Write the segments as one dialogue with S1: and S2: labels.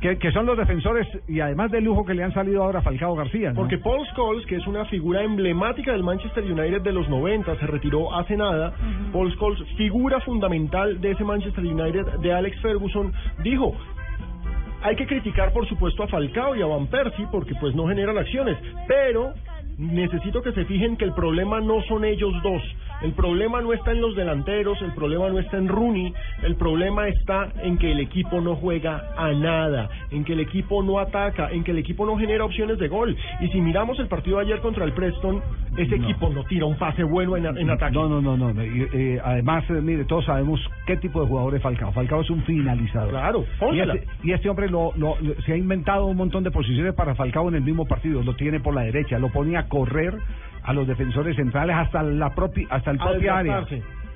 S1: Que, que son los defensores y además de lujo que le han salido ahora a Falcao García. ¿no?
S2: Porque Paul Scholes, que es una figura emblemática del Manchester United de los 90, se retiró hace nada. Paul Scholes, figura fundamental de ese Manchester United de Alex Ferguson, dijo, hay que criticar por supuesto a Falcao y a Van Persie porque pues no generan acciones, pero necesito que se fijen que el problema no son ellos dos. El problema no está en los delanteros, el problema no está en Rooney, el problema está en que el equipo no juega a nada, en que el equipo no ataca, en que el equipo no genera opciones de gol. Y si miramos el partido de ayer contra el Preston, ese equipo no tira un pase bueno en, en ataque.
S1: No, no, no, no. y, eh, además, eh, mire, todos sabemos qué tipo de jugador es Falcao. Falcao es un finalizador.
S2: Claro,
S1: Y este, y este hombre lo, lo- lo- se ha inventado un montón de posiciones para Falcao en el mismo partido. Lo tiene por la derecha, lo pone a correr a los defensores centrales hasta la propia, hasta el
S2: A
S1: propia área.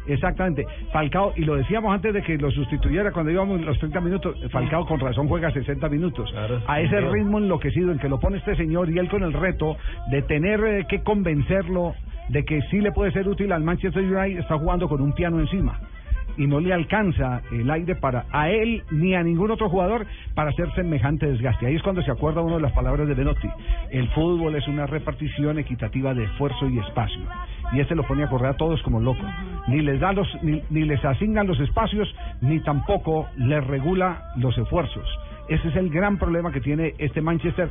S1: Exactamente. Falcao, y lo decíamos antes de que lo sustituyera cuando íbamos los 30 minutos, Falcao con razón juega 60 minutos.
S2: Claro,
S1: a ese
S2: claro.
S1: ritmo enloquecido en que lo pone este señor y él con el reto de tener eh, que convencerlo de que sí le puede ser útil al Manchester United, está jugando con un piano encima. Y no le alcanza el aire para a él ni a ningún otro jugador para hacer semejante desgaste. Ahí es cuando se acuerda uno de las palabras de Benotti. El fútbol es una repartición equitativa de esfuerzo y espacio. Y este lo pone a correr a todos como loco. Ni les da los, ni, ni les asigna los espacios, ni tampoco les regula los esfuerzos. Ese es el gran problema que tiene este Manchester.